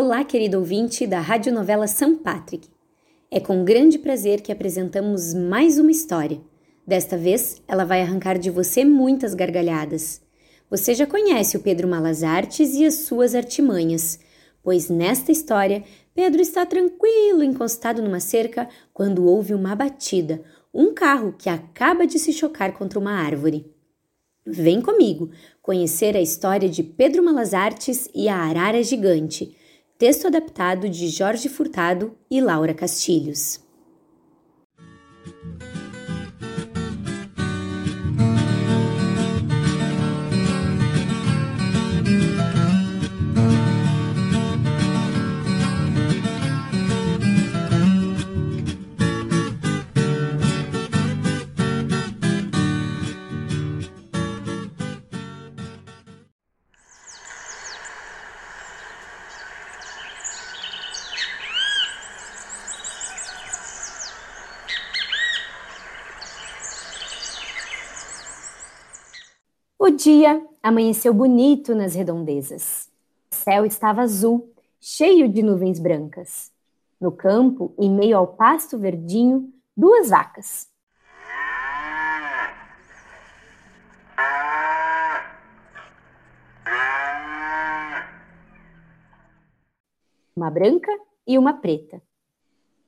Olá, querido ouvinte da Radionovela São Patrick. É com grande prazer que apresentamos mais uma história. Desta vez, ela vai arrancar de você muitas gargalhadas. Você já conhece o Pedro Malas Artes e as suas artimanhas, pois nesta história, Pedro está tranquilo encostado numa cerca quando ouve uma batida, um carro que acaba de se chocar contra uma árvore. Vem comigo conhecer a história de Pedro Malas Artes e a Arara Gigante Texto adaptado de Jorge Furtado e Laura Castilhos. O dia amanheceu bonito nas redondezas. O céu estava azul, cheio de nuvens brancas. No campo, em meio ao pasto verdinho, duas vacas. Uma branca e uma preta.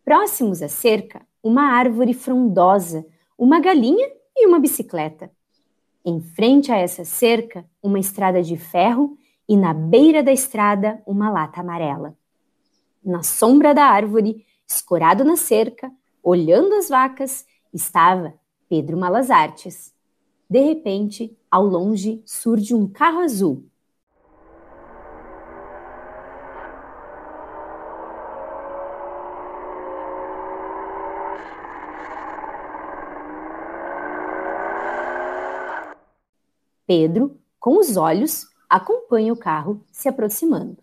Próximos à cerca, uma árvore frondosa, uma galinha e uma bicicleta. Em frente a essa cerca, uma estrada de ferro e na beira da estrada, uma lata amarela. Na sombra da árvore, escorado na cerca, olhando as vacas, estava Pedro Malas Artes. De repente, ao longe, surge um carro azul. Pedro, com os olhos, acompanha o carro se aproximando.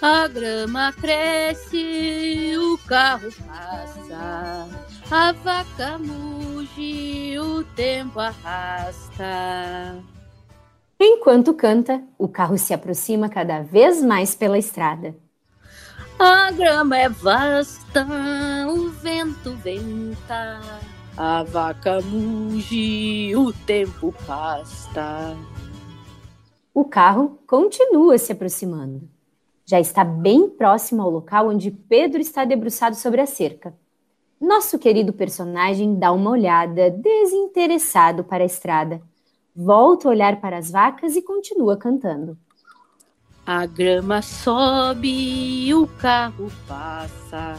A grama cresce, o carro passa, a vaca muge, o tempo arrasta. Enquanto canta, o carro se aproxima cada vez mais pela estrada. A grama é vasta, o vento venta. A vaca muge, o tempo pasta. O carro continua se aproximando. Já está bem próximo ao local onde Pedro está debruçado sobre a cerca. Nosso querido personagem dá uma olhada desinteressado para a estrada, volta a olhar para as vacas e continua cantando. A grama sobe, o carro passa.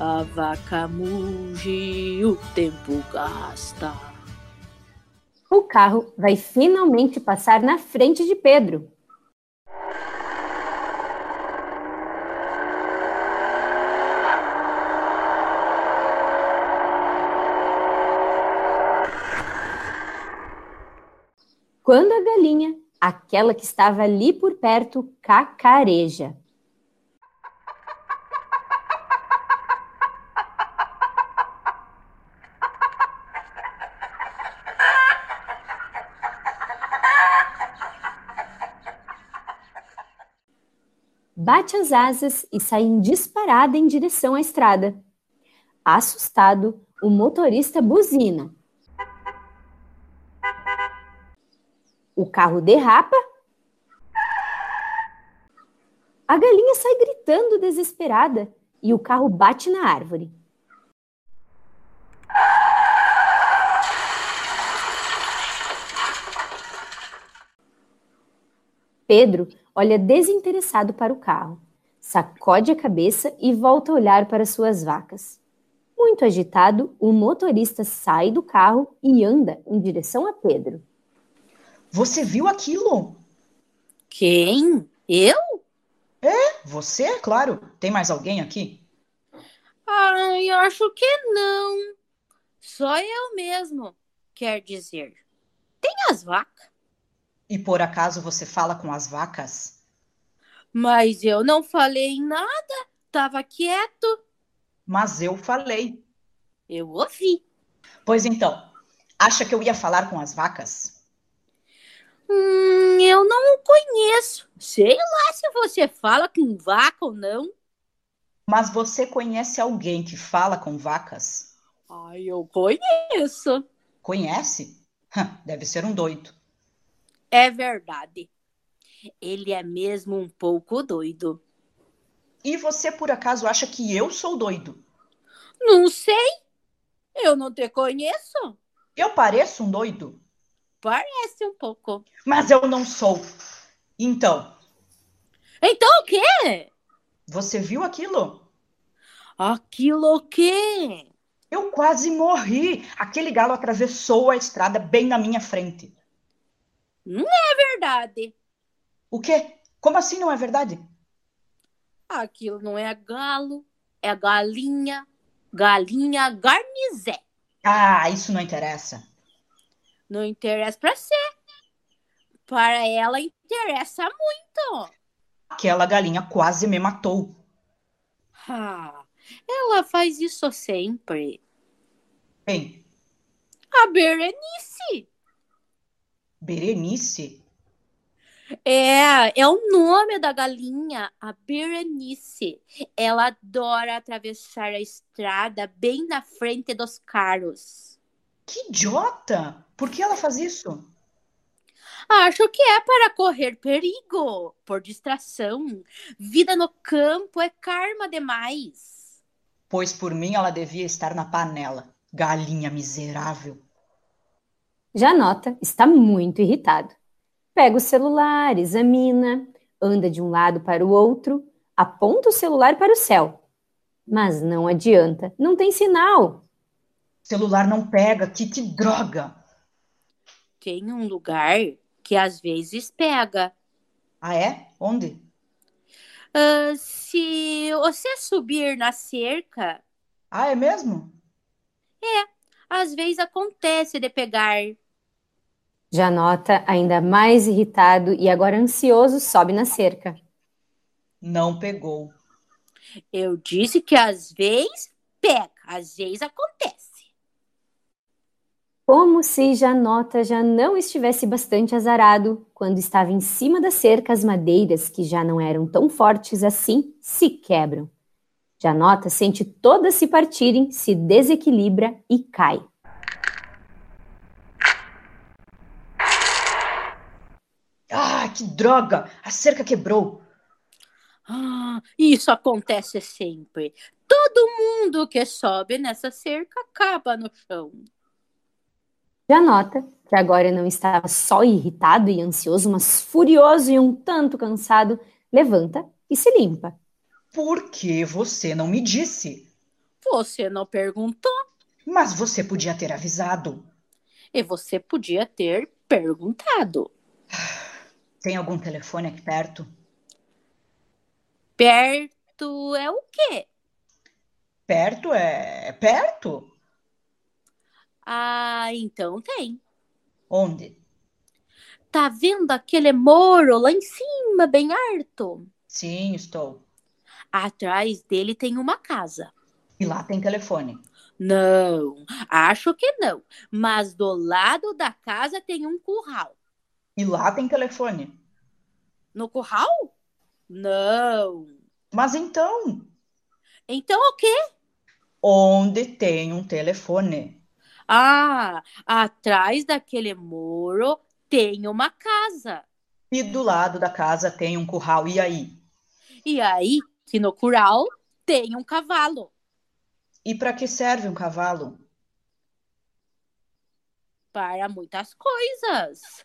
A vaca muge, o tempo gasta. O carro vai finalmente passar na frente de Pedro. Quando a galinha, aquela que estava ali por perto, cacareja. Bate as asas e sai em disparada em direção à estrada. Assustado, o motorista buzina. O carro derrapa. A galinha sai gritando desesperada e o carro bate na árvore. Pedro olha desinteressado para o carro, sacode a cabeça e volta a olhar para suas vacas. Muito agitado, o motorista sai do carro e anda em direção a Pedro. Você viu aquilo? Quem? Eu? É, você, é claro. Tem mais alguém aqui? Ai, acho que não. Só eu mesmo, quer dizer. Tem as vacas. E por acaso você fala com as vacas? Mas eu não falei nada, tava quieto. Mas eu falei. Eu ouvi. Pois então, acha que eu ia falar com as vacas? Hum, eu não conheço. Sei lá se você fala com vaca ou não. Mas você conhece alguém que fala com vacas? Ai, eu conheço. Conhece? Deve ser um doido. É verdade. Ele é mesmo um pouco doido. E você por acaso acha que eu sou doido? Não sei. Eu não te conheço. Eu pareço um doido? Parece um pouco. Mas eu não sou. Então, Então o quê? você viu aquilo? Aquilo o quê? Eu quase morri. Aquele galo atravessou a estrada bem na minha frente. É verdade. O quê? Como assim não é verdade? Aquilo não é galo, é galinha. Galinha garnizé. Ah, isso não interessa. Não interessa pra você. Para ela interessa muito. Aquela galinha quase me matou. Ah, ela faz isso sempre. Bem, A Berenice. Berenice? É, é o nome da galinha, a Berenice. Ela adora atravessar a estrada bem na frente dos carros. Que idiota! Por que ela faz isso? Acho que é para correr perigo, por distração. Vida no campo é karma demais. Pois por mim ela devia estar na panela. Galinha miserável. Janota está muito irritado. Pega o celular, examina, anda de um lado para o outro, aponta o celular para o céu. Mas não adianta, não tem sinal. Celular não pega, que, que droga! Tem um lugar que às vezes pega. Ah, é? Onde? Ah, se você subir na cerca, Ah, é mesmo? às vezes acontece de pegar. Janota, ainda mais irritado e agora ansioso, sobe na cerca. Não pegou. Eu disse que às vezes pega, às vezes acontece. Como se Janota já não estivesse bastante azarado quando estava em cima da cerca, as madeiras, que já não eram tão fortes assim, se quebram. Janota sente todas se partirem, se desequilibra e cai. Ah, que droga! A cerca quebrou. Ah, isso acontece sempre. Todo mundo que sobe nessa cerca acaba no chão. Janota, que agora não estava só irritado e ansioso, mas furioso e um tanto cansado, levanta e se limpa. Por que você não me disse? Você não perguntou Mas você podia ter avisado. e você podia ter perguntado. Tem algum telefone aqui perto? Perto é o quê? Perto é, é perto? Ah, então tem. Onde? Tá vendo aquele moro lá em cima, bem alto? Sim, estou. Atrás dele tem uma casa. E lá tem telefone. Não, acho que não. Mas do lado da casa tem um curral. E lá tem telefone. No curral? Não. Mas então, Então o quê? onde tem um telefone? Ah, atrás daquele muro tem uma casa. E do lado da casa tem um curral. E aí? E aí, que no curral tem um cavalo. E para que serve um cavalo? Para muitas coisas.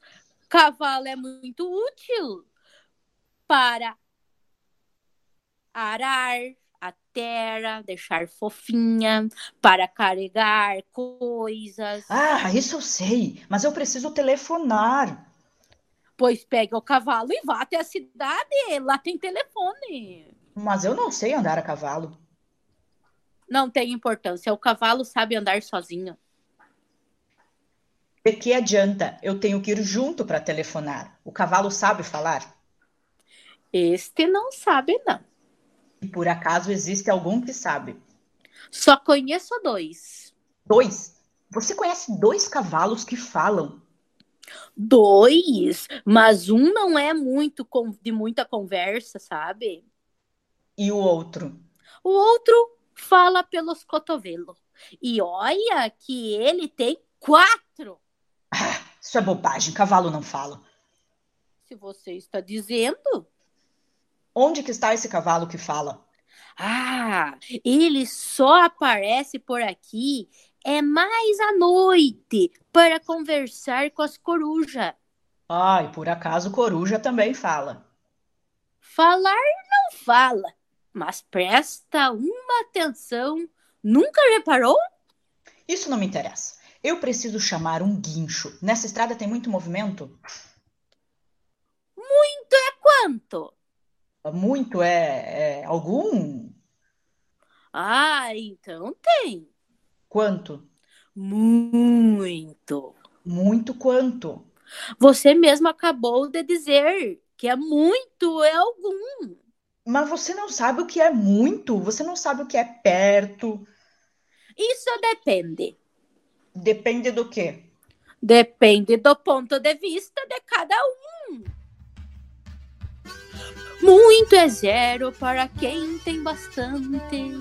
Cavalo é muito útil para arar a terra, deixar fofinha, para carregar coisas. Ah, isso eu sei, mas eu preciso telefonar. Pois pegue o cavalo e vá até a cidade. Lá tem telefone. Mas eu não sei andar a cavalo. Não tem importância. O cavalo sabe andar sozinho. De que adianta? Eu tenho que ir junto para telefonar. O cavalo sabe falar? Este não sabe, não. E por acaso existe algum que sabe? Só conheço dois. Dois? Você conhece dois cavalos que falam? Dois, mas um não é muito de muita conversa, sabe? E o outro? O outro fala pelos cotovelos. E olha que ele tem quatro. Ah, isso é bobagem, cavalo não fala. Se você está dizendo. Onde que está esse cavalo que fala? Ah, ele só aparece por aqui é mais à noite para conversar com as corujas. Ah, e por acaso coruja também fala. Falar não fala, mas presta uma atenção. Nunca reparou? Isso não me interessa. Eu preciso chamar um guincho. Nessa estrada tem muito movimento? Muito é quanto? Muito é, é algum? Ah, então tem. Quanto? Muito. Muito quanto? Você mesmo acabou de dizer que é muito, é algum. Mas você não sabe o que é muito, você não sabe o que é perto. Isso depende. Depende do quê? Depende do ponto de vista de cada um. Muito é zero para quem tem bastante.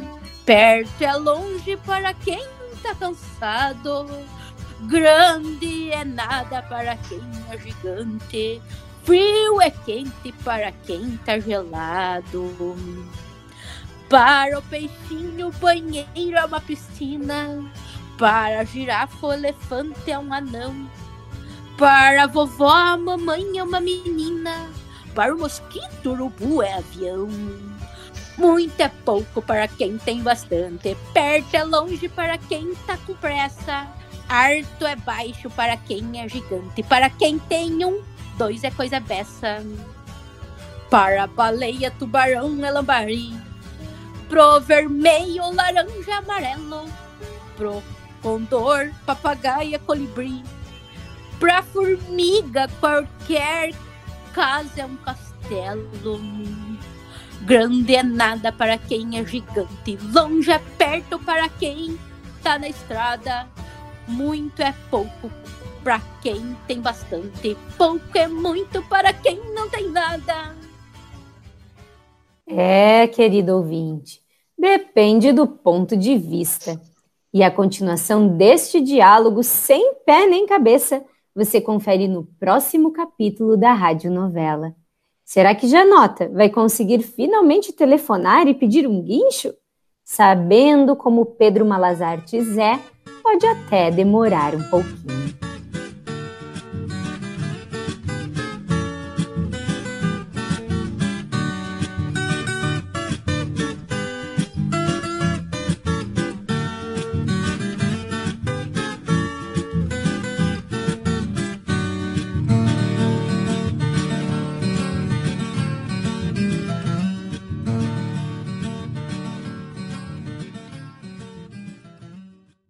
Perto é longe para quem tá cansado. Grande é nada para quem é gigante. Frio é quente para quem tá gelado. Para o peixinho, banheiro é uma piscina. Para a girafa, o elefante é um anão. Para a vovó, a mamãe é uma menina. Para o mosquito, o urubu é avião. Muito é pouco para quem tem bastante. Perto é longe para quem tá com pressa. Alto é baixo para quem é gigante. Para quem tem um, dois é coisa beça. Para a baleia, tubarão é lambari. Pro vermelho, laranja, amarelo. Pro condor, papagaia, colibri. Pra formiga, qualquer casa é um castelo. Grande é nada para quem é gigante, longe é perto para quem tá na estrada. Muito é pouco para quem tem bastante, pouco é muito para quem não tem nada. É, querido ouvinte, depende do ponto de vista. E a continuação deste diálogo sem pé nem cabeça você confere no próximo capítulo da radionovela. Será que Janota vai conseguir finalmente telefonar e pedir um guincho? Sabendo como Pedro Malazartes é, pode até demorar um pouquinho.